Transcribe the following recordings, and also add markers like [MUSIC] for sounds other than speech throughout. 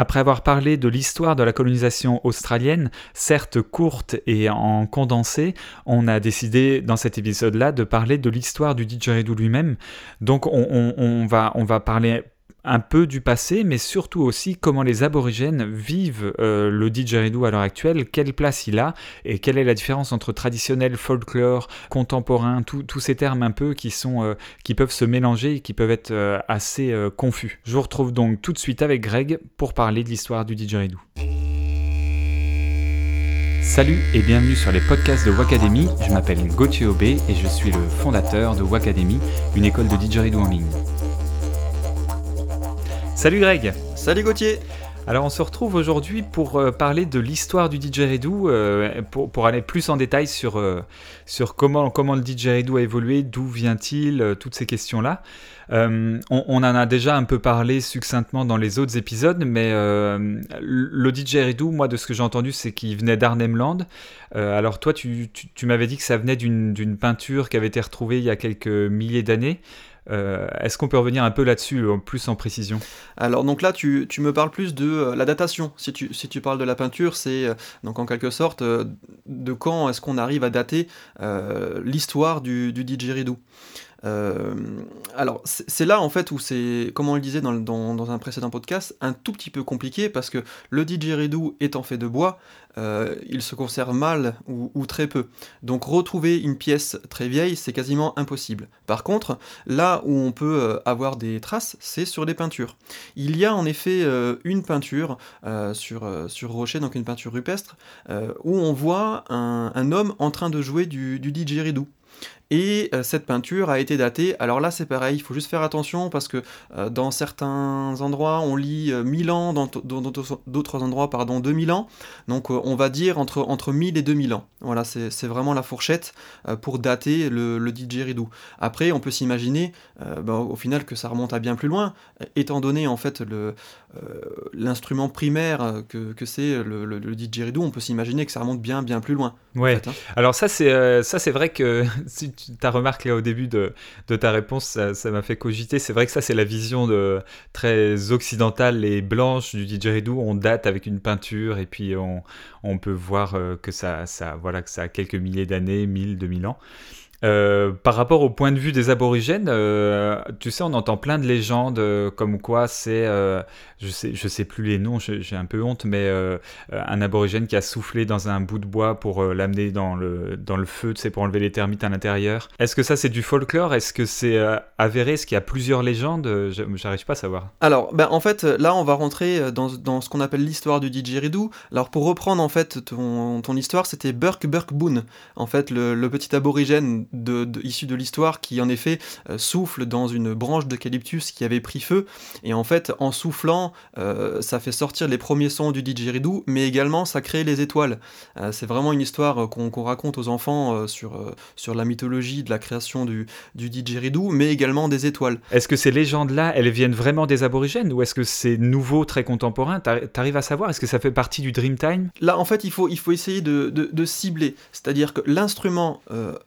Après avoir parlé de l'histoire de la colonisation australienne, certes courte et en condensé, on a décidé dans cet épisode-là de parler de l'histoire du didgeridoo lui-même. Donc on, va, on va parler un peu du passé, mais surtout aussi comment les aborigènes vivent euh, le didgeridoo à l'heure actuelle, quelle place il a et quelle est la différence entre traditionnel, folklore, contemporain, tous ces termes un peu qui, sont, euh, qui peuvent se mélanger et qui peuvent être euh, assez confus. Je vous retrouve donc tout de suite avec Greg pour parler de l'histoire du didgeridoo. Salut et bienvenue sur les podcasts de Wacademy. Je m'appelle Gauthier Aubé et je suis le fondateur de Wacademy, une école de didgeridoo en ligne. Salut Greg Salut Gauthier alors on se retrouve aujourd'hui pour euh, parler de l'histoire du didgeridoo, euh, pour, aller plus en détail sur, euh, sur comment, comment le didgeridoo a évolué, d'où vient-il, toutes ces questions-là. On, en a déjà un peu parlé succinctement dans les autres épisodes, mais le didgeridoo, moi de ce que j'ai entendu, c'est qu'il venait d'Arnhem Land. alors toi, tu m'avais dit que ça venait d'une peinture qui avait été retrouvée il y a quelques milliers d'années. Euh, est-ce qu'on peut revenir un peu là-dessus, plus en précision? Alors donc là, tu, me parles plus de euh, la datation. Si tu, tu parles de la peinture, c'est euh, donc en quelque sorte de quand est-ce qu'on arrive à dater l'histoire du, du didgeridoo. Euh, alors, c'est là en fait où c'est, comme on le disait dans, un précédent podcast, un tout petit peu compliqué parce que le didgeridoo étant fait de bois, euh, il se conserve mal ou, très peu. Donc, retrouver une pièce très vieille, c'est quasiment impossible. Par contre, là où on peut euh, avoir des traces, c'est sur les peintures. Il y a en effet une peinture sur, sur rocher, donc une peinture rupestre, où on voit un, homme en train de jouer du, du didgeridoo. Et euh, cette peinture a été datée, alors là c'est pareil, il faut juste faire attention parce que euh, dans certains endroits on lit 1000 euh, ans, dans d'autres endroits pardon 2000 ans, donc on va dire entre, entre 1000 et 2000 ans. Voilà, c'est vraiment la fourchette pour dater le, le didgeridoo. Après on peut s'imaginer ben, au final que ça remonte à bien plus loin, étant donné en fait l'instrument primaire que, que c'est le, le, didgeridoo, on peut s'imaginer que ça remonte bien bien plus loin. Ouais, hein. alors ça c'est vrai que [LAUGHS] si ta remarque là au début de, ta réponse, ça m'a fait cogiter. C'est vrai que ça, c'est la vision très occidentale et blanche du didgeridoo. On date avec une peinture et puis on, peut voir euh, que ça, voilà, que ça a quelques milliers d'années, 1000, 2000 ans. Euh, par rapport au point de vue des aborigènes, euh, tu sais, on entend plein de légendes euh, comme quoi c'est, je sais, je sais plus les noms, j'ai un peu honte, mais un aborigène qui a soufflé dans un bout de bois pour l'amener dans le, dans le feu, tu sais, pour enlever les termites à l'intérieur. Est-ce que ça c'est du folklore? Est-ce que c'est avéré? Est-ce qu'il y a plusieurs légendes? J'arrive pas à savoir. Alors, ben, en fait, là on va rentrer dans, dans ce qu'on appelle l'histoire du didgeridoo. Alors pour reprendre en fait ton, ton histoire, c'était Burke Burke Boone, en fait le, le petit aborigène de, issu de l'histoire qui en effet euh, souffle dans une branche d'eucalyptus qui avait pris feu. Et en fait en soufflant euh, ça fait sortir les premiers sons du didgeridoo mais également ça crée les étoiles. Euh, c'est vraiment une histoire qu'on raconte aux enfants sur, sur la mythologie de la création du, du didgeridoo mais également des étoiles. Est-ce que ces légendes là elles viennent vraiment des aborigènes ou est-ce que c'est nouveau très contemporain? T'arrives à savoir? Est-ce que ça fait partie du Dreamtime là en fait il faut, il faut essayer de, de cibler. C'est à dire que l'instrument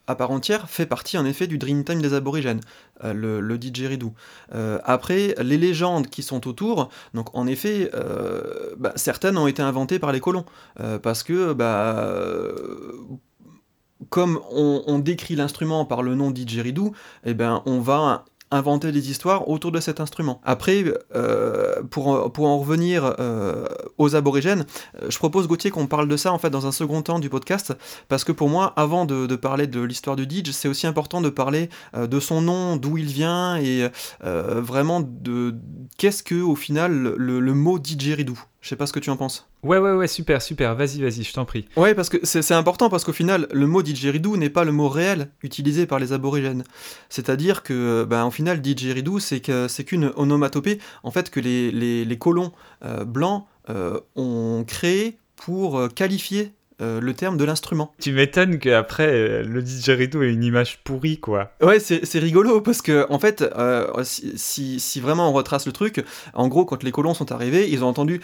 à part entière fait partie en effet du Dreamtime des aborigènes, euh, le, le, didgeridoo. Euh, après, les légendes qui sont autour, donc en effet, euh, bah, certaines ont été inventées par les colons, parce que bah, comme on, décrit l'instrument par le nom didgeridoo, eh ben, on va inventer des histoires autour de cet instrument. Après, euh, pour, pour en revenir euh, aux aborigènes, euh, je propose Gauthier qu'on parle de ça en fait dans un second temps du podcast, parce que pour moi, avant de, parler de l'histoire du Didge, c'est aussi important de parler de son nom, d'où il vient et vraiment de qu'est-ce que au final le, le mot didgeridoo. Je sais pas ce que tu en penses. Ouais, ouais, ouais, super, super. Vas-y, vas-y, je t'en prie. Ouais, parce que c'est important parce qu'au final, le mot didgeridoo n'est pas le mot réel utilisé par les aborigènes. C'est-à-dire que, ben, au final, didgeridoo, c'est qu'une onomatopée, en fait, que les, les, colons euh, blancs euh, ont créé pour euh, qualifier euh, le terme de l'instrument. Tu m'étonnes qu'après, euh, le didgeridoo ait une image pourrie, quoi. Ouais, c'est rigolo, parce que, en fait, euh, si, si, vraiment on retrace le truc, en gros, quand les colons sont arrivés, ils ont entendu...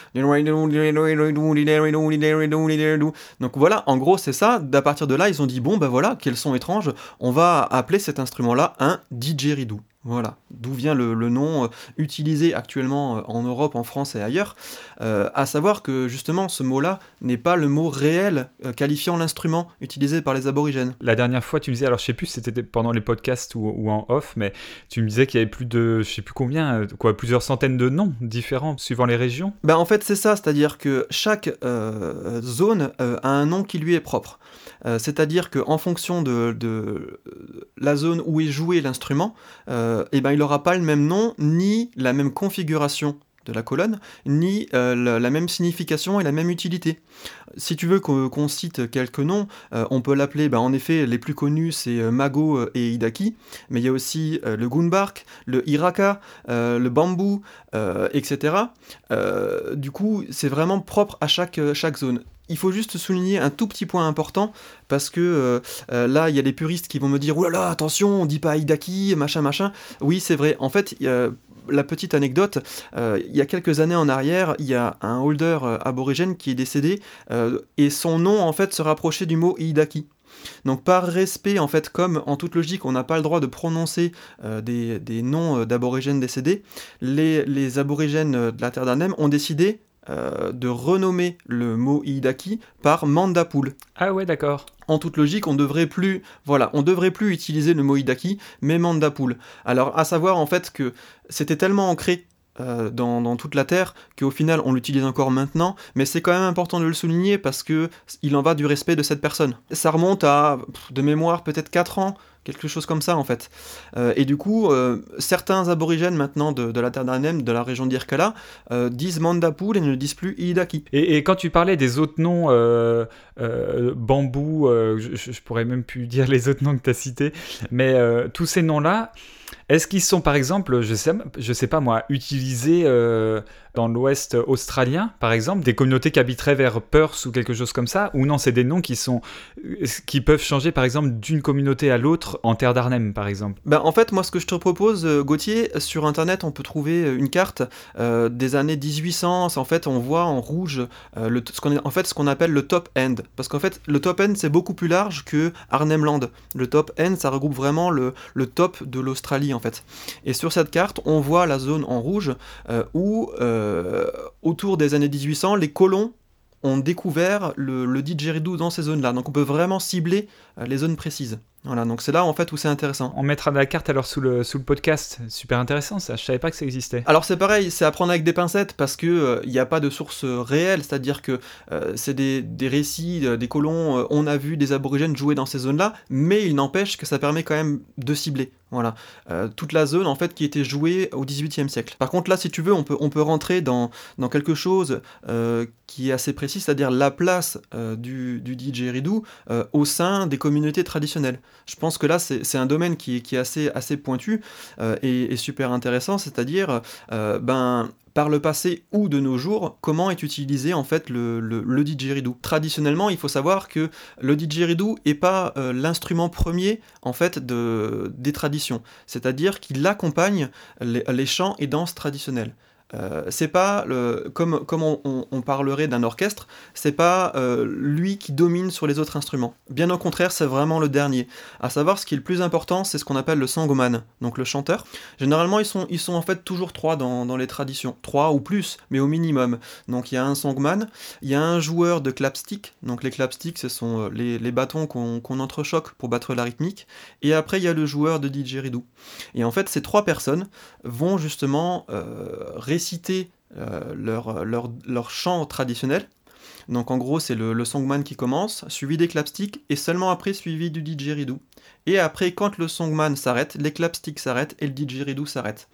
Donc voilà, en gros, c'est ça. D'à partir de là, ils ont dit, bon, ben voilà, quel son étrange, on va appeler cet instrument-là un didgeridoo. Voilà, d'où vient le, nom euh, utilisé actuellement euh, en Europe, en France et ailleurs, euh, à savoir que justement ce mot-là n'est pas le mot réel qualifiant l'instrument utilisé par les aborigènes. La dernière fois, tu me disais, alors je sais plus si c'était pendant les podcasts ou, en off, mais tu me disais qu'il y avait plus de, je sais plus combien, quoi, plusieurs centaines de noms différents suivant les régions. Ben en fait c'est ça, c'est-à-dire que chaque zone a un nom qui lui est propre. C'est-à-dire qu'en fonction de, de, la zone où est joué l'instrument, euh, eh ben, il n'aura pas le même nom, ni la même configuration la colonne, ni euh, la, même signification et la même utilité. Si tu veux qu'on cite quelques noms, euh, on peut l'appeler, ben, en effet, les plus connus, c'est Mago et Hidaki, mais il y a aussi le Gunbark, le Hiraka, le Bambou, etc. du coup, c'est vraiment propre à chaque, chaque zone il faut juste souligner un tout petit point important parce que euh, euh, là il y a des puristes qui vont me dire là attention on dit pas Aidaki machin machin oui c'est vrai en fait la petite anecdote, euh, il y a quelques années en arrière, il y a un holder aborigène qui est décédé et son nom en fait se rapprochait du mot Idaki. Donc par respect, en fait, comme en toute logique, on n'a pas le droit de prononcer des, noms d'aborigènes décédés, les, les, aborigènes de la Terre d'Arnhem ont décidé euh, de renommer le mot Iidaki par Mandapoul. Ah ouais, d'accord. En toute logique, on devrait plus, voilà, on devrait plus utiliser le mot Idaki, mais Mandapoul. Alors, à savoir en fait que c'était tellement ancré euh, dans, toute la Terre qu'au final on l'utilise encore maintenant, mais c'est quand même important de le souligner parce que il en va du respect de cette personne. Ça remonte à, de mémoire, peut-être 4 ans quelque chose comme ça en fait. Euh, et du coup, euh, certains aborigènes maintenant de, la terre d'Arnhem, de la région d'Irkala, euh, disent Mandapoul et ne disent plus Iidaki. Et, et, quand tu parlais des autres noms, bambou, je, je, pourrais même plus dire les autres noms que tu as cités, mais tous ces noms-là, est-ce qu'ils sont par exemple, je sais, sais pas moi, utilisés dans l'ouest australien, par exemple, des communautés qui habiteraient vers Perth ou quelque chose comme ça, ou non, c'est des noms qui sont qui peuvent changer par exemple d'une communauté à l'autre en terre d'Arnhem, par exemple? Ben, en fait, moi, ce que je te propose, euh, Gauthier, sur internet, on peut trouver euh, une carte euh, des années 1800. En fait, on voit en rouge ce qu'on en fait ce appelle le top end, parce qu'en fait, le top end c'est beaucoup plus large que Arnhemland. Le top end, ça regroupe vraiment le, le top de l'Australie Et sur cette carte, on voit la zone en rouge où euh, autour des années 1800, les colons ont découvert le, le dans ces zones-là. Donc on peut vraiment cibler euh, les zones précises. Voilà, donc c'est là en fait où c'est intéressant. On mettra la carte alors sous le, sous le podcast. Super intéressant ça, je savais pas que ça existait. Alors c'est pareil, c'est à prendre avec des pincettes parce que euh, il n'y a pas de source réelle, c'est-à-dire que c'est des, des, récits, des colons, on a vu des aborigènes jouer dans ces zones-là, mais il n'empêche que ça permet quand même de cibler. Voilà, euh, toute la zone en fait qui était jouée au XVIIIe siècle. Par contre là, si tu veux, on peut, on peut rentrer dans, dans quelque chose euh, qui est assez précis, c'est-à-dire la place euh, du, du didgeridoo au sein des communautés traditionnelles. Je pense que là, c'est un domaine qui, est assez, pointu et, et, super intéressant, c'est-à-dire ben par le passé ou de nos jours, comment est utilisé en fait le, didgeridoo. Traditionnellement, il faut savoir que le didgeridoo n'est pas euh, l'instrument premier en fait de, des traditions, c'est-à-dire qu'il accompagne les chants et danses traditionnelles. Euh, c'est pas comme, comme on, parlerait d'un orchestre, c'est pas euh, lui qui domine sur les autres instruments. Bien au contraire, c'est vraiment le dernier. À savoir, ce qui est le plus important, c'est ce qu'on appelle le sangman, donc le chanteur. Généralement, ils sont, ils sont en fait toujours trois dans, dans les traditions, trois ou plus, mais au minimum. Donc il y a un sangman, il y a un joueur de clapstick, donc les clapsticks, ce sont euh, les, les bâtons qu'on entrechoque pour battre la rythmique, et après il y a le joueur de didgeridoo. Et en fait, ces trois personnes vont justement réciter euh, leur, leur, leur, chant traditionnel. Donc en gros, c'est le, songman qui commence, suivi des clapsticks, et seulement après suivi du didgeridoo. Et après, quand le songman s'arrête, les clapsticks s'arrêtent et le didgeridoo s'arrête.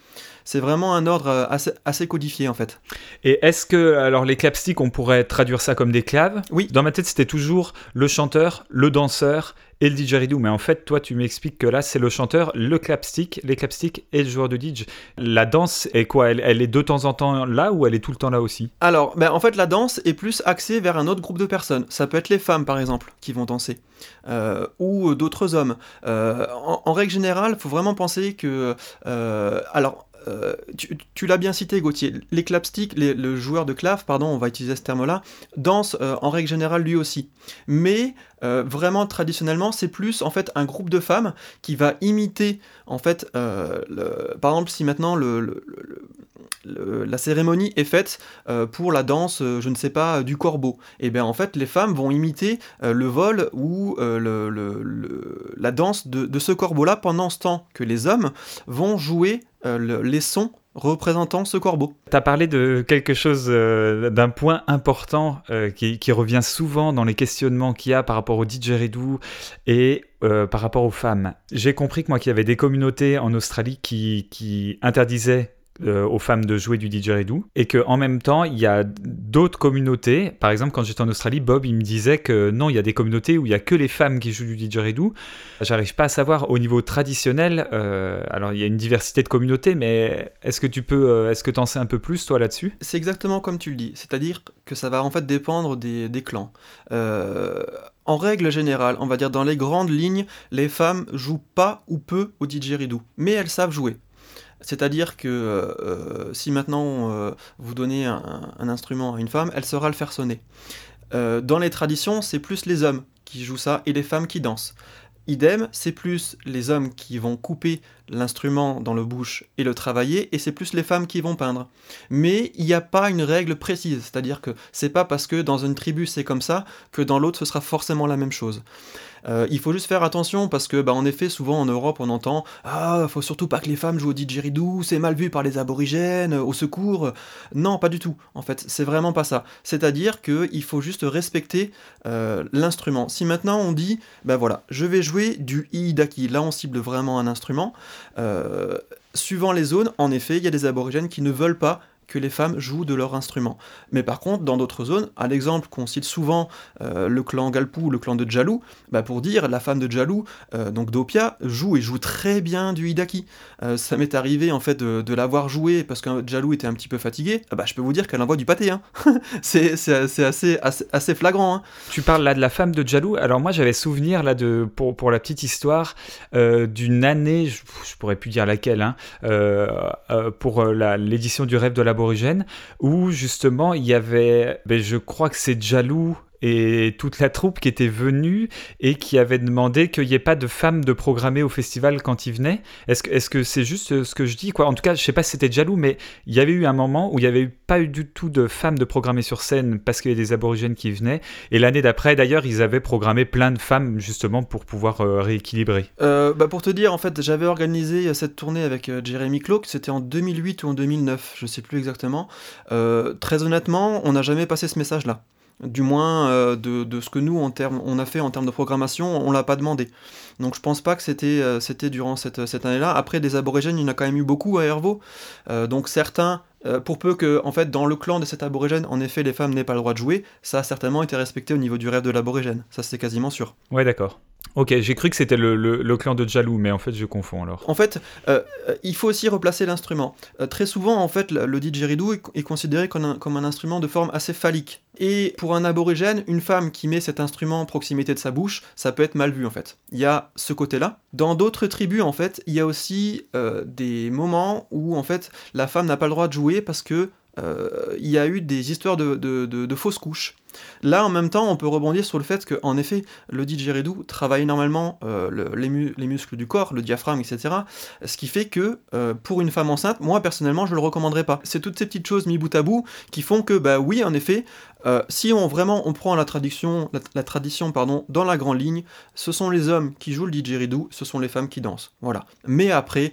C'est vraiment un ordre euh, assez, assez, codifié en fait. Et est-ce que, alors les clapsticks, on pourrait traduire ça comme des claves? Oui. Dans ma tête, c'était toujours le chanteur, le danseur et le didgeridoo. Mais en fait, toi, tu m'expliques que là, c'est le chanteur, le clapstick, les clapsticks et le joueur de didge. La danse est quoi? Elle, elle, est de temps en temps là ou elle est tout le temps là aussi? Alors, ben, en fait, la danse est plus axée un autre groupe de personnes. Ça peut être les femmes, par exemple, qui vont danser. Euh, ou d'autres hommes. Euh, en, règle générale, faut vraiment penser que... Euh, alors, tu, l'as bien cité, Gauthier, les clapsticks, le joueur de clave, pardon, on va utiliser ce terme-là, danse en règle générale lui aussi. Mais vraiment traditionnellement, c'est plus en fait un groupe de femmes qui va imiter en fait, le, par exemple, si maintenant le, la cérémonie est faite pour la danse, je ne sais pas, du corbeau. Et bien en fait, les femmes vont imiter le vol ou la danse de, de ce corbeau-là pendant ce temps que les hommes vont jouer les sons représentant ce corbeau. Tu as parlé de quelque chose, euh, d'un point important euh, qui, revient souvent dans les questionnements qu'il y a par rapport au didgeridoo et euh, par rapport aux femmes. J'ai compris que moi qu'il y avait des communautés en Australie qui, qui interdisaient euh, aux femmes de jouer du didgeridoo et que en même temps il y a d'autres communautés. Par exemple quand j'étais en Australie Bob il me disait que non il y a des communautés où il y a que les femmes qui jouent du didgeridoo j'arrive pas à savoir au niveau traditionnel euh, alors il y a une diversité de communautés mais est-ce que tu peux euh, est-ce que tu en sais un peu plus toi là-dessus? C'est exactement comme tu le dis. C'est-à-dire que ça va en fait dépendre des, des clans. En règle générale, on va dire dans les grandes lignes, les femmes jouent pas ou peu au didgeridoo, mais elles savent jouer. C'est-à-dire que euh, si maintenant euh, vous donnez un, instrument à une femme, elle saura le faire sonner. Euh, dans les traditions, c'est plus les hommes qui jouent ça et les femmes qui dansent. Idem, c'est plus les hommes qui vont couper l'instrument dans le bouche et le travailler, et c'est plus les femmes qui vont peindre. Mais il n'y a pas une règle précise, c'est-à-dire que c'est pas parce que dans une tribu c'est comme ça que dans l'autre ce sera forcément la même chose. Euh, il faut juste faire attention parce que, bah, en effet, souvent en Europe, on entend Ah, faut surtout pas que les femmes jouent au didgeridoo, c'est mal vu par les aborigènes, au secours. Non, pas du tout. En fait, c'est vraiment pas ça. C'est-à-dire qu'il faut juste respecter euh, l'instrument. Si maintenant on dit Ben voilà, je vais jouer du iidaki, là on cible vraiment un instrument. Euh, suivant les zones, en effet, il y a des aborigènes qui ne veulent pas que les femmes jouent de leur instrument. Mais par contre, dans d'autres zones, à l'exemple qu'on cite souvent euh, le clan Galpou, le clan de Djalou, bah pour dire la femme de Djalou, euh, donc Dopia, joue et joue très bien du Hidaki. Euh, ça m'est arrivé en fait de, l'avoir joué parce que Djalou était un petit peu fatigué. bah, je peux vous dire qu'elle envoie du pâté. Hein. [LAUGHS] c'est assez, flagrant. Hein. Tu parles là de la femme de Djalou. Alors moi j'avais souvenir là de pour, la petite histoire d'une année, je, je, pourrais plus dire laquelle, hein, pour l'édition du rêve de la où justement il y avait, ben, je crois que c'est Jalou et toute la troupe qui était venue et qui avait demandé qu'il n'y ait pas de femmes de programmer au festival quand ils venaient. Est-ce que c'est juste euh, ce que je dis quoi? En tout cas, je sais pas si c'était jaloux, mais il y avait eu un moment où il y avait pas eu du tout de femmes de programmer sur scène parce qu'il y avait des aborigènes qui venaient. Et l'année d'après, d'ailleurs, ils avaient programmé plein de femmes justement pour pouvoir euh, rééquilibrer. Euh, bah pour te dire, en fait, j'avais organisé cette tournée avec Jeremy Cloak. C'était en 2008 ou en 2009, je sais plus exactement. très honnêtement, on n'a jamais passé ce message-là du moins euh, de, ce que nous en on a fait en termes de programmation, on l'a pas demandé. Donc je pense pas que c'était euh, durant cette, année-là. Après des aborigènes, il y en a quand même eu beaucoup à Hervaux. Euh, donc certains, pour peu que en fait dans le clan de cet aborigène, en effet les femmes n'aient pas le droit de jouer, ça a certainement été respecté au niveau du rêve de l'aborigène. Ça c'est quasiment sûr. Ouais d'accord. Ok, j'ai cru que c'était le, clan de Jalou, mais en fait je confonds alors. En fait, euh, il faut aussi replacer l'instrument. Euh, très souvent, en fait, le didgeridoo est, considéré comme un, comme un, instrument de forme assez phallique. Et pour un aborigène, une femme qui met cet instrument en proximité de sa bouche, ça peut être mal vu en fait. Il y a ce côté-là. Dans d'autres tribus, en fait, il y a aussi euh, des moments où en fait la femme n'a pas le droit de jouer parce que il y a eu des histoires de, fausses couches. Là, en même temps, on peut rebondir sur le fait que, en effet, le didgeridoo travaille normalement euh, les, muscles du corps, le diaphragme, etc. Ce qui fait que, euh, pour une femme enceinte, moi, personnellement, je le recommanderais pas. C'est toutes ces petites choses mis bout à bout qui font que, bah oui, en effet, euh, si on vraiment on prend la tradition, la, tradition pardon, dans la grande ligne, ce sont les hommes qui jouent le didgeridoo, ce sont les femmes qui dansent. Voilà. Mais après,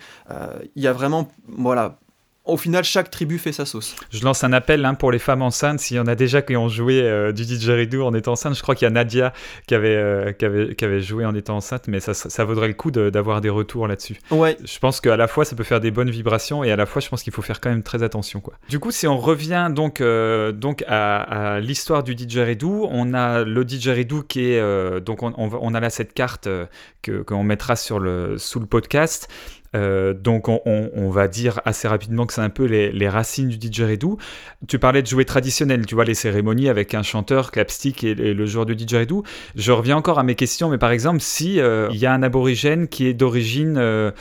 il y a vraiment, voilà, au final, chaque tribu fait sa sauce. Je lance un appel hein, pour les femmes enceintes. S'il y en a déjà qui ont joué euh, du didgeridoo en étant enceinte, je crois qu'il y a Nadia qui avait, euh, qui avait, qui avait, joué en étant enceinte, mais ça, ça vaudrait le coup d'avoir des retours là-dessus. Ouais. Je pense qu'à la fois, ça peut faire des bonnes vibrations et à la fois, je pense qu'il faut faire quand même très attention. Quoi. Du coup, si on revient donc, euh, donc à, l'histoire du didgeridoo, on a le didgeridoo qui est. donc, on, on, a là cette carte qu'on mettra sur le, sous le podcast. Euh, donc on, va dire assez rapidement que c'est un peu les, racines du didgeridoo. Tu parlais de jouer traditionnel, tu vois, les cérémonies avec un chanteur, clapstick et, le joueur de didgeridoo. Je reviens encore à mes questions, mais par exemple, si euh, il y a un aborigène qui est d'origine, euh,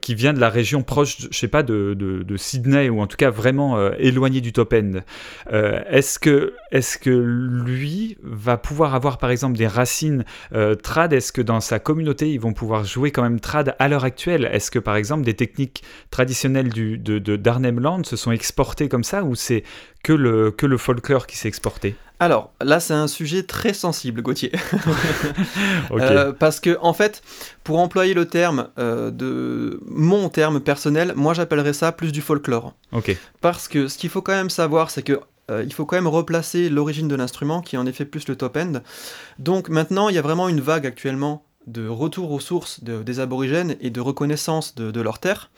qui vient de la région proche, je sais pas, de, Sydney, ou en tout cas vraiment éloigné du top end, est-ce que, est que lui va pouvoir avoir par exemple des racines trad? Est-ce que dans sa communauté, ils vont pouvoir jouer quand même trad à l'heure actuelle? Que par exemple des techniques traditionnelles du, de, de d'Arnhem Land se sont exportées comme ça ou c'est que le, que le folklore qui s'est exporté? Alors là, c'est un sujet très sensible, Gauthier. [LAUGHS] Euh, parce que en fait, pour employer le terme euh, de mon terme personnel, moi j'appellerais ça plus du folklore. Parce que ce qu'il faut quand même savoir, c'est que euh, il faut quand même replacer l'origine de l'instrument, qui est en effet plus le top end. Donc maintenant, il y a vraiment une vague actuellement de retour aux sources des aborigènes et de reconnaissance de, leur terre.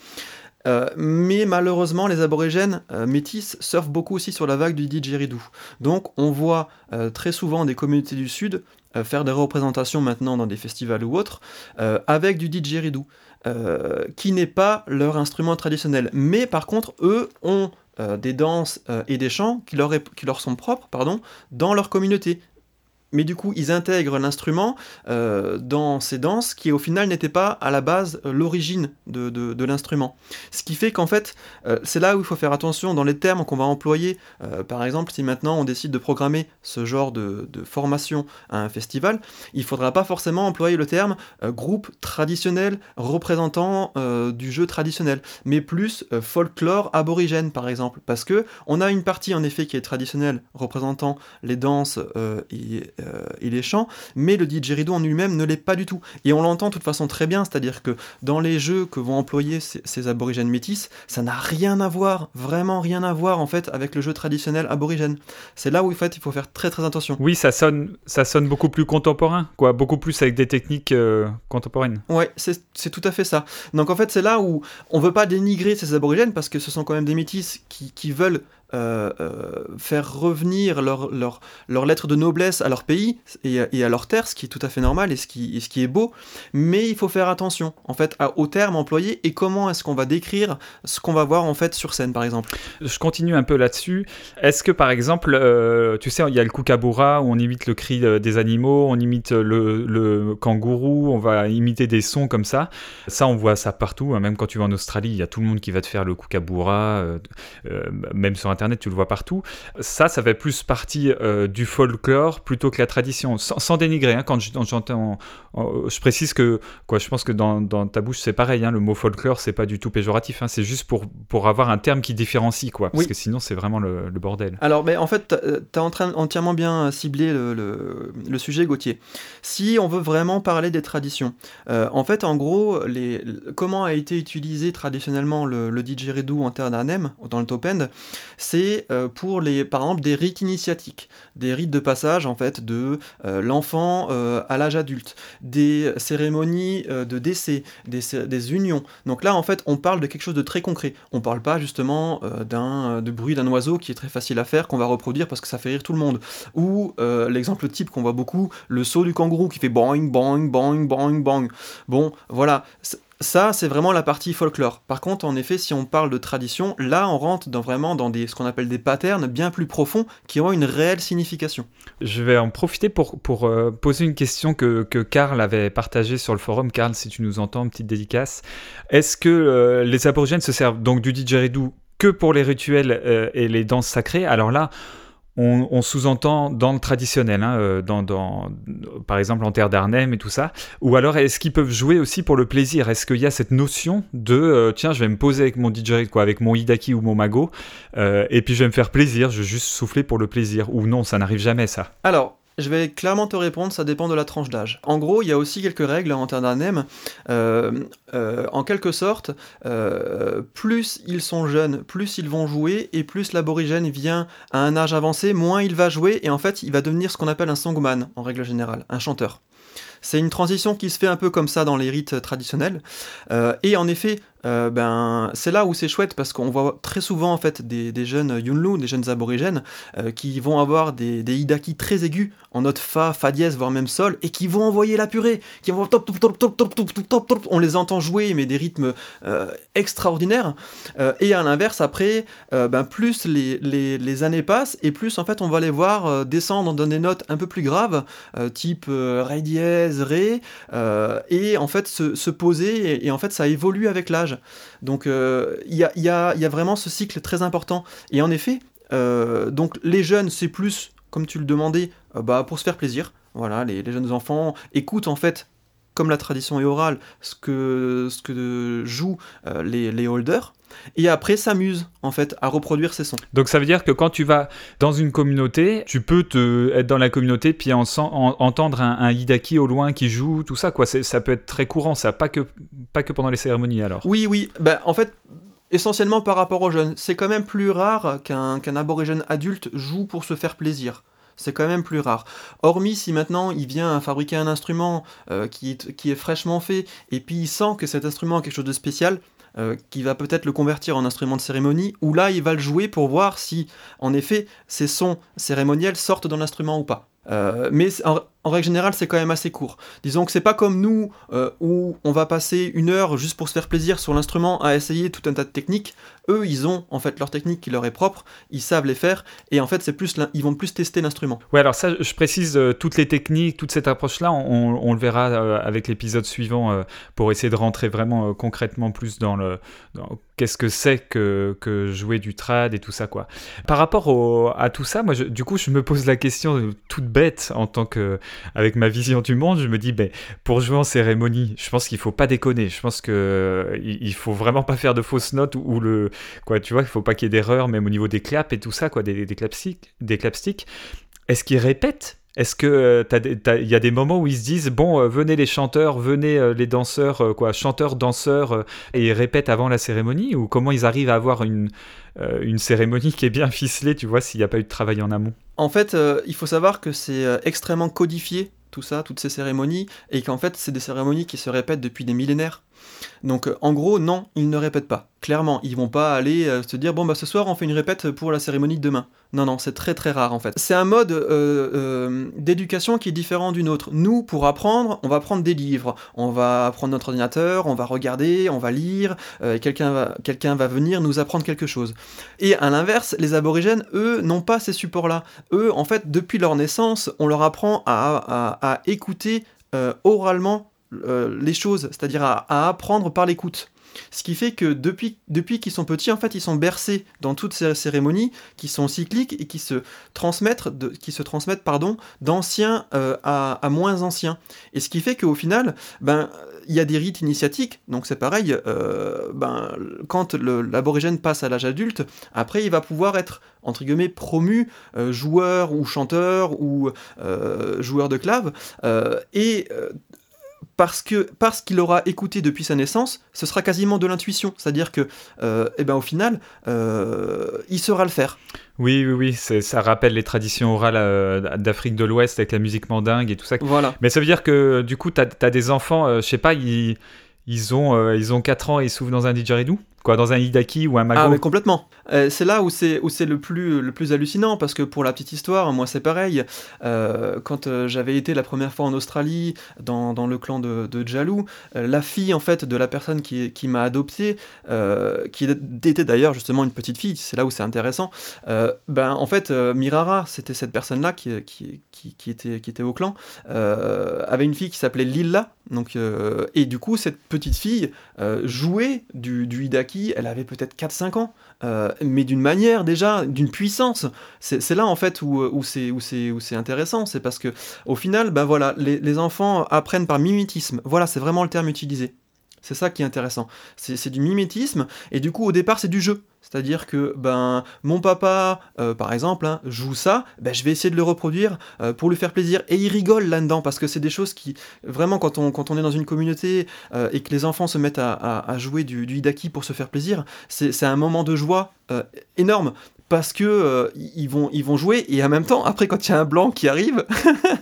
Euh, mais malheureusement, les aborigènes euh, métis surfent beaucoup aussi sur la vague du didgeridoo. Donc on voit euh, très souvent des communautés du Sud faire des représentations maintenant dans des festivals ou autres avec du didgeridoo, qui n'est pas leur instrument traditionnel. Mais par contre, eux ont des danses et des chants qui leur, sont propres dans leur communauté mais du coup, ils intègrent l'instrument euh, dans ces danses qui, au final, n'étaient pas à la base euh, l'origine de, l'instrument. Ce qui fait qu'en fait, euh, c'est là où il faut faire attention dans les termes qu'on va employer. par exemple, si maintenant on décide de programmer ce genre de, formation à un festival, il ne faudra pas forcément employer le terme groupe traditionnel représentant du jeu traditionnel, mais plus folklore aborigène, par exemple, parce que on a une partie en effet qui est traditionnelle représentant les danses et euh, et les chants, mais le didgeridoo en lui-même ne l'est pas du tout. Et on l'entend de toute façon très bien, c'est-à-dire que dans les jeux que vont employer ces, aborigènes métis, ça n'a rien à voir, vraiment rien à voir en fait avec le jeu traditionnel aborigène. C'est là où en fait il faut faire très très attention. Oui, ça sonne, ça sonne beaucoup plus contemporain, quoi, beaucoup plus avec des techniques euh, contemporaines. Ouais, c'est tout à fait ça. Donc en fait c'est là où on veut pas dénigrer ces aborigènes parce que ce sont quand même des métis qui, qui veulent euh, euh, faire revenir leur, leur, leur, lettre de noblesse à leur pays et, à leur terre, ce qui est tout à fait normal et ce qui, est beau, mais il faut faire attention en fait aux termes employés et comment est-ce qu'on va décrire ce qu'on va voir en fait sur scène par exemple. Je continue un peu là-dessus. Est-ce que par exemple, euh, tu sais, il y a le kookaburra où on imite le cri des animaux, on imite le, le, kangourou, on va imiter des sons comme ça. Ça, on voit ça partout, hein. même quand tu vas en Australie, il y a tout le monde qui va te faire le kookaburra, même sur un Internet, tu le vois partout. Ça, ça fait plus partie euh, du folklore plutôt que la tradition, sans, dénigrer. Hein, quand j'entends, je précise que, quoi, je pense que dans, ta bouche c'est pareil. Hein, le mot folklore, c'est pas du tout péjoratif. Hein, c'est juste pour pour avoir un terme qui différencie, quoi. Parce que sinon, c'est vraiment le, bordel. Alors, mais en fait, tu as entièrement bien ciblé le, le, sujet, Gauthier. Si on veut vraiment parler des traditions, euh, en fait, en gros, les, comment a été utilisé traditionnellement le, le didgeridoo en terre d'Arnhem, dans le top end, c'est euh, pour les, par exemple, des rites initiatiques, des rites de passage en fait de euh, l'enfant euh, à l'âge adulte, des cérémonies de décès, des, unions. Donc là, en fait, on parle de quelque chose de très concret. On parle pas justement d'un bruit d'un oiseau qui est très facile à faire qu'on va reproduire parce que ça fait rire tout le monde. Ou l'exemple type qu'on voit beaucoup, le saut du kangourou qui fait boing boing boing boing boing. Bon, voilà ça, c'est vraiment la partie folklore. Par contre, en effet, si on parle de tradition, là, on rentre dans, vraiment dans ce qu'on appelle des patterns bien plus profonds qui ont une réelle signification. Je vais en profiter pour, pour euh, poser une question que, que Karl avait partagée sur le forum. Karl, si tu nous entends, petite dédicace. Est-ce que euh, les aborigènes se servent donc du didgeridoo que pour les rituels euh, et les danses sacrées? Alors là, on, sous-entend dans le traditionnel, hein, euh, par exemple en terre d'Arnhem et tout ça. Ou alors est-ce qu'ils peuvent jouer aussi pour le plaisir? Est-ce qu'il y a cette notion de euh, tiens, je vais me poser avec mon DJ, avec mon Hidaki ou mon Mago, euh, et puis je vais me faire plaisir, je vais juste souffler pour le plaisir? Ou non, ça n'arrive jamais ça? Alors, je vais clairement te répondre, ça dépend de la tranche d'âge. En gros, il y a aussi quelques règles en termes d'ANEM. Euh, euh, en quelque sorte, euh, plus ils sont jeunes, plus ils vont jouer, et plus l'aborigène vient à un âge avancé, moins il va jouer, et en fait, il va devenir ce qu'on appelle un songman, en règle générale, un chanteur. C'est une transition qui se fait un peu comme ça dans les rites traditionnels. et en effet, euh, ben, c'est là où c'est chouette parce qu'on voit très souvent en fait des, jeunes Yunlu, des jeunes aborigènes, euh, qui vont avoir des, des hidaki très aigus en note fa, fa dièse, voire même sol, et qui vont envoyer la purée, qui vont top, top, top, top, top, top, top, top, on les entend jouer, mais des rythmes euh, extraordinaires. et à l'inverse, après, ben, plus les, les, les, années passent, et plus en fait on va les voir descendre dans des notes un peu plus graves, type ré dièse, ré, et en fait se, se poser, et, et en fait ça évolue avec l'âge. Donc euh, il y, a, vraiment ce cycle très important. Et en effet, euh, donc les jeunes, c'est plus, comme tu le demandais, euh, bah, pour se faire plaisir. Voilà, les, jeunes enfants écoutent en fait comme la tradition est orale, ce que, jouent les, les holders et après s'amuse en fait à reproduire ces sons. Donc ça veut dire que quand tu vas dans une communauté, tu peux te être dans la communauté puis entendre un, un, Hidaki au loin qui joue, tout ça quoi. Ça peut être très courant, ça pas que pas que pendant les cérémonies alors. Oui oui, ben, en fait essentiellement par rapport aux jeunes, c'est quand même plus rare qu'un aborigène adulte joue pour se faire plaisir c'est quand même plus rare. Hormis si maintenant il vient fabriquer un instrument euh, qui, qui, est fraîchement fait et puis il sent que cet instrument a quelque chose de spécial, euh, qui va peut-être le convertir en instrument de cérémonie, ou là il va le jouer pour voir si, en effet, ces sons cérémoniels sortent dans l'instrument ou pas. Euh, mais règle générale, c'est quand même assez court. Disons que c'est pas comme nous euh, où on va passer une heure juste pour se faire plaisir sur l'instrument à essayer tout un tas de techniques. Eux, ils ont en fait leur technique qui leur est propre, ils savent les faire et en fait, c'est plus ils vont plus tester l'instrument. Ouais, alors ça, je précise euh, toutes les techniques, toute cette approche-là, on, le verra avec l'épisode suivant pour essayer de rentrer vraiment concrètement plus dans le qu'est-ce que c'est que, que, jouer du trad et tout ça quoi. Par rapport à tout ça, moi, du coup, je me pose la question toute bête en tant que avec ma vision du monde, je me dis, ben, pour jouer en cérémonie, je pense qu'il faut pas déconner. Je pense que il faut vraiment pas faire de fausses notes ou, le, quoi, tu vois, il faut pas qu'il y ait d'erreurs, même au niveau des claps et tout ça, quoi, des, des clapsticks, des clapsticks. Est-ce qu'ils répètent? Est-ce que euh, il y a des moments où ils se disent bon euh, venez les chanteurs, venez euh, les danseurs quoi, chanteurs danseurs et ils répètent avant la cérémonie? Ou comment ils arrivent à avoir une une cérémonie qui est bien ficelée, tu vois, s'il n'y a pas eu de travail en amont? En fait, il faut savoir que c'est extrêmement codifié tout ça, toutes ces cérémonies, et qu'en fait c'est des cérémonies qui se répètent depuis des millénaires. Donc en gros, non, ils ne répètent pas. Clairement, ils vont pas aller euh, se dire bon bah ce soir on fait une répète pour la cérémonie de demain. Non non, c'est très très rare en fait. C'est un mode euh, euh, d'éducation qui est différent d'une autre. Nous, pour apprendre, on va prendre des livres, on va prendre notre ordinateur, on va regarder, on va lire, quelqu'un va, quelqu'un va venir nous apprendre quelque chose. Et à l'inverse, les aborigènes, eux, n'ont pas ces supports-là. Eux, en fait, depuis leur naissance, on leur apprend à, écouter oralement les choses, c'est-à-dire à apprendre par l'écoute. Ce qui fait que depuis, depuis qu'ils sont petits, en fait, ils sont bercés dans toutes ces cérémonies qui sont cycliques et qui se transmettent, qui se transmettent pardon, d'anciens euh, à, moins anciens. Et ce qui fait qu'au final, ben, il y a des rites initiatiques, donc c'est pareil, euh, ben, quand l'aborigène passe à l'âge adulte, après il va pouvoir être, entre guillemets, promu euh, joueur ou chanteur ou joueur de clave, et parce que parce qu'il aura écouté depuis sa naissance, ce sera quasiment de l'intuition, c'est-à-dire que, euh, eh ben au final, euh, il saura le faire. Oui, oui, oui, ça rappelle les traditions orales euh, d'Afrique de l'Ouest avec la musique mandingue et tout ça. Voilà. Mais ça veut dire que du coup, tu as, des enfants, je sais pas, ils, ils, ont, ils ont 4 ans et ils s'ouvrent dans un didgeridoo Quoi, dans un Hidaki ou un Mago Ah, mais complètement. Euh, c'est là où c'est où c'est le plus le plus hallucinant parce que pour la petite histoire, moi c'est pareil. Euh, quand euh, j'avais été la première fois en Australie dans, dans le clan de, de Jalou, la fille en fait de la personne qui, qui m'a adopté, qui était d'ailleurs justement une petite fille, c'est là où c'est intéressant. ben en fait Mirara, c'était cette personne là qui, qui, qui, qui, était qui était au clan, avait une fille qui s'appelait Lilla. Donc et du coup cette petite fille jouait du, du Hidaki elle avait peut-être 4-5 ans, euh, mais d'une manière déjà, d'une puissance. C'est là en fait où, où c'est intéressant, c'est parce que au final, ben voilà, les enfants apprennent par mimétisme. Voilà, c'est vraiment le terme utilisé. C'est ça qui est intéressant. C'est du mimétisme, et du coup, au départ, c'est du jeu. C'est-à-dire que ben mon papa, euh, par exemple, hein, joue ça, ben, je vais essayer de le reproduire euh, pour lui faire plaisir. Et il rigole là-dedans, parce que c'est des choses qui, vraiment, quand on, quand on est dans une communauté euh, et que les enfants se mettent à, jouer du, du, hidaki pour se faire plaisir, c'est un moment de joie énorme parce que euh, ils, vont, ils vont jouer et en même temps, après, quand il y a un blanc qui arrive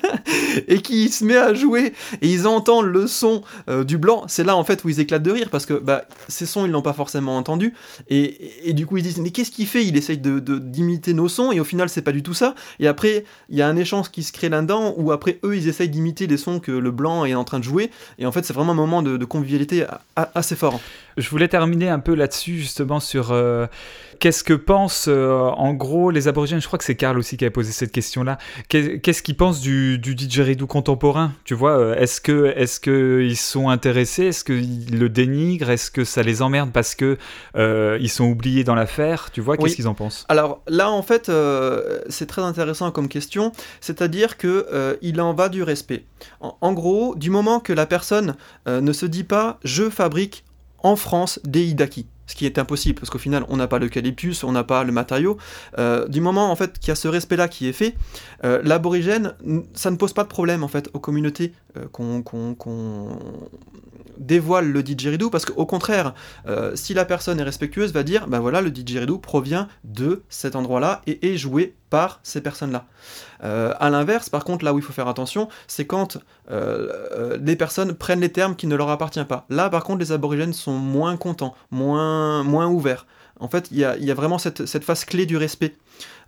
[LAUGHS] et qui se met à jouer et ils entendent le son euh, du blanc, c'est là en fait où ils éclatent de rire parce que bah, ces sons ils l'ont pas forcément entendu et, et, du coup ils disent mais qu'est-ce qu'il fait? Il essaye de, d'imiter nos sons et au final c'est pas du tout ça. Et après il y a un échange qui se crée là-dedans où après eux ils essayent d'imiter les sons que le blanc est en train de jouer et en fait c'est vraiment un moment de, de convivialité assez fort. Je voulais terminer un peu là-dessus, justement, sur euh, qu'est-ce que pensent, euh, en gros, les aborigènes. Je crois que c'est Karl aussi qui a posé cette question-là. Qu'est-ce qu'ils pensent du, du didgeridoo contemporain? Tu vois, euh, est-ce que est-ce qu'ils sont intéressés? Est-ce qu'ils le dénigrent? Est-ce que ça les emmerde parce que ils sont oubliés dans l'affaire? Tu vois, qu'est-ce qu'ils en pensent? Alors là, en fait, c'est très intéressant comme question. C'est-à-dire que il en va du respect. en, gros, du moment que la personne ne se dit pas je fabrique en France des Hidaki ce qui est impossible parce qu'au final on n'a pas l'eucalyptus, on n'a pas le matériau. Euh, du moment en fait qu'il y a ce respect-là qui est fait, euh, l'aborigène, ça ne pose pas de problème en fait aux communautés euh, qu'on dévoile le didgeridoo parce qu'au contraire, si la personne est respectueuse, va dire ben voilà le didgeridoo provient de cet endroit-là et est joué par ces personnes-là. Euh, à l'inverse, par contre, là où il faut faire attention, c'est quand euh, les personnes prennent les termes qui ne leur appartiennent pas. Là, par contre, les aborigènes sont moins contents, moins, moins ouverts. En fait, il y a, vraiment cette, cette phase clé du respect.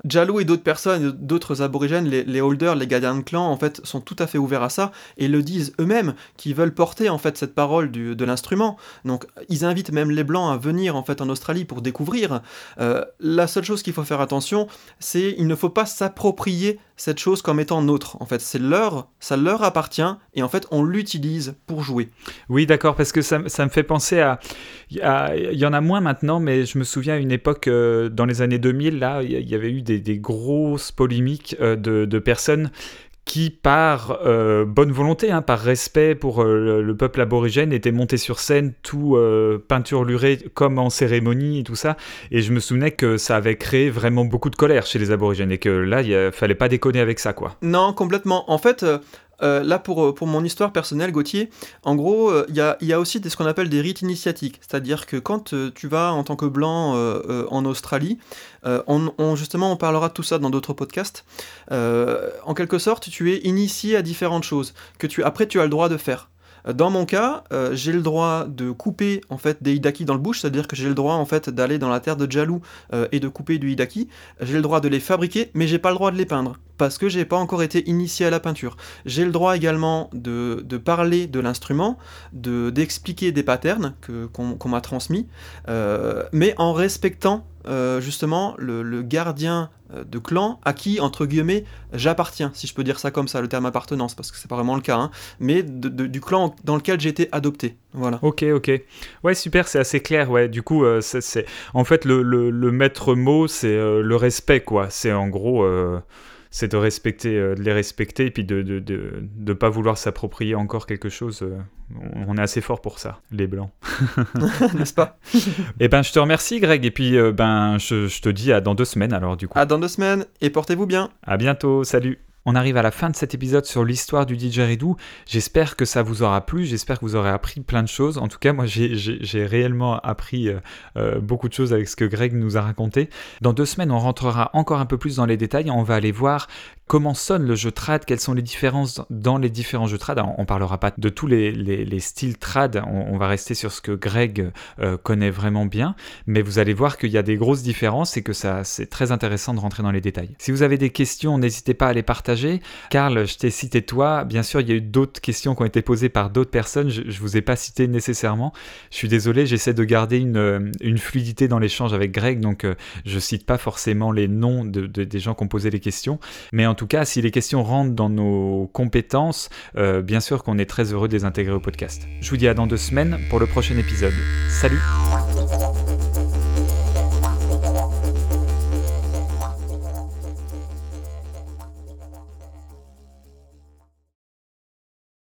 Jalou et d'autres personnes, d'autres aborigènes, les, holders, les gardiens de clan, en fait, sont tout à fait ouverts à ça et le disent eux-mêmes, qui veulent porter en fait cette parole de l'instrument. Donc, ils invitent même les blancs à venir en fait en Australie pour découvrir. Euh, la seule chose qu'il faut faire attention, c'est il ne faut pas s'approprier cette chose comme étant nôtre. En fait, c'est leur, ça leur appartient et en fait, on l'utilise pour jouer. Oui, d'accord, parce que ça, me fait penser à, il y en a moins maintenant, mais je me souviens à une époque euh, dans les années 2000, là, il y avait eu des, grosses polémiques euh, de, personnes qui, par euh, bonne volonté, hein, par respect pour euh, le, peuple aborigène, étaient montés sur scène tout peinturluré comme en cérémonie et tout ça. Et je me souvenais que ça avait créé vraiment beaucoup de colère chez les aborigènes et que là, il fallait pas déconner avec ça, quoi. Non, complètement. En fait, euh, là, pour, euh, pour mon histoire personnelle, Gauthier, en gros, euh, il y, a, y, a, aussi ce qu'on appelle des rites initiatiques. C'est-à-dire que quand tu vas en tant que blanc en Australie, on, justement, on parlera de tout ça dans d'autres podcasts. en quelque sorte, tu es initié à différentes choses que tu, après tu as le droit de faire. Dans mon cas, j'ai le droit de couper en fait des hidaki dans le bush, c'est-à-dire que j'ai le droit en fait d'aller dans la terre de Jalou et de couper du hidaki. J'ai le droit de les fabriquer, mais j'ai pas le droit de les peindre parce que j'ai pas encore été initié à la peinture. J'ai le droit également de, parler de l'instrument, de d'expliquer des patterns qu'on m'a transmis, euh, mais en respectant justement le, gardien euh, de clan à qui, entre guillemets, j'appartiens, si je peux dire ça comme ça, le terme appartenance, parce que c'est pas vraiment le cas, hein, mais du clan dans lequel j'ai été adopté. Voilà. Ok, ok. Ouais, super, c'est assez clair. Ouais, du coup, euh, c'est, en fait, le, le, maître mot, c'est euh, le respect, quoi. C'est en gros c'est de respecter, euh, de les respecter et puis de ne de, de, pas vouloir s'approprier encore quelque chose. Euh, on est assez fort pour ça, les blancs. [LAUGHS] N'est-ce pas? [LAUGHS] Eh ben, je te remercie, Greg, et puis euh, ben, je, je, te dis à dans deux semaines alors du coup. À dans deux semaines et portez-vous bien. À bientôt, salut. On arrive à la fin de cet épisode sur l'histoire du didgeridoo. J'espère que ça vous aura plu, j'espère que vous aurez appris plein de choses. En tout cas, moi, j'ai réellement appris euh, euh, beaucoup de choses avec ce que Greg nous a raconté. Dans deux semaines, on rentrera encore un peu plus dans les détails. On va aller voir comment sonne le jeu trad, quelles sont les différences dans les différents jeux trad. on parlera pas de tous les, styles trad, on, va rester sur ce que Greg euh, connaît vraiment bien, mais vous allez voir qu'il y a des grosses différences et que ça c'est très intéressant de rentrer dans les détails. Si vous avez des questions, n'hésitez pas à les partager. Karl, je t'ai cité toi, bien sûr il y a eu d'autres questions qui ont été posées par d'autres personnes, je, ne vous ai pas cité nécessairement. Je suis désolé, j'essaie de garder une, fluidité dans l'échange avec Greg, donc euh, je cite pas forcément les noms des gens qui ont posé les questions, mais en tout cas, si les questions rentrent dans nos compétences, euh, bien sûr qu'on est très heureux de les intégrer au podcast. Je vous dis à dans deux semaines pour le prochain épisode. Salut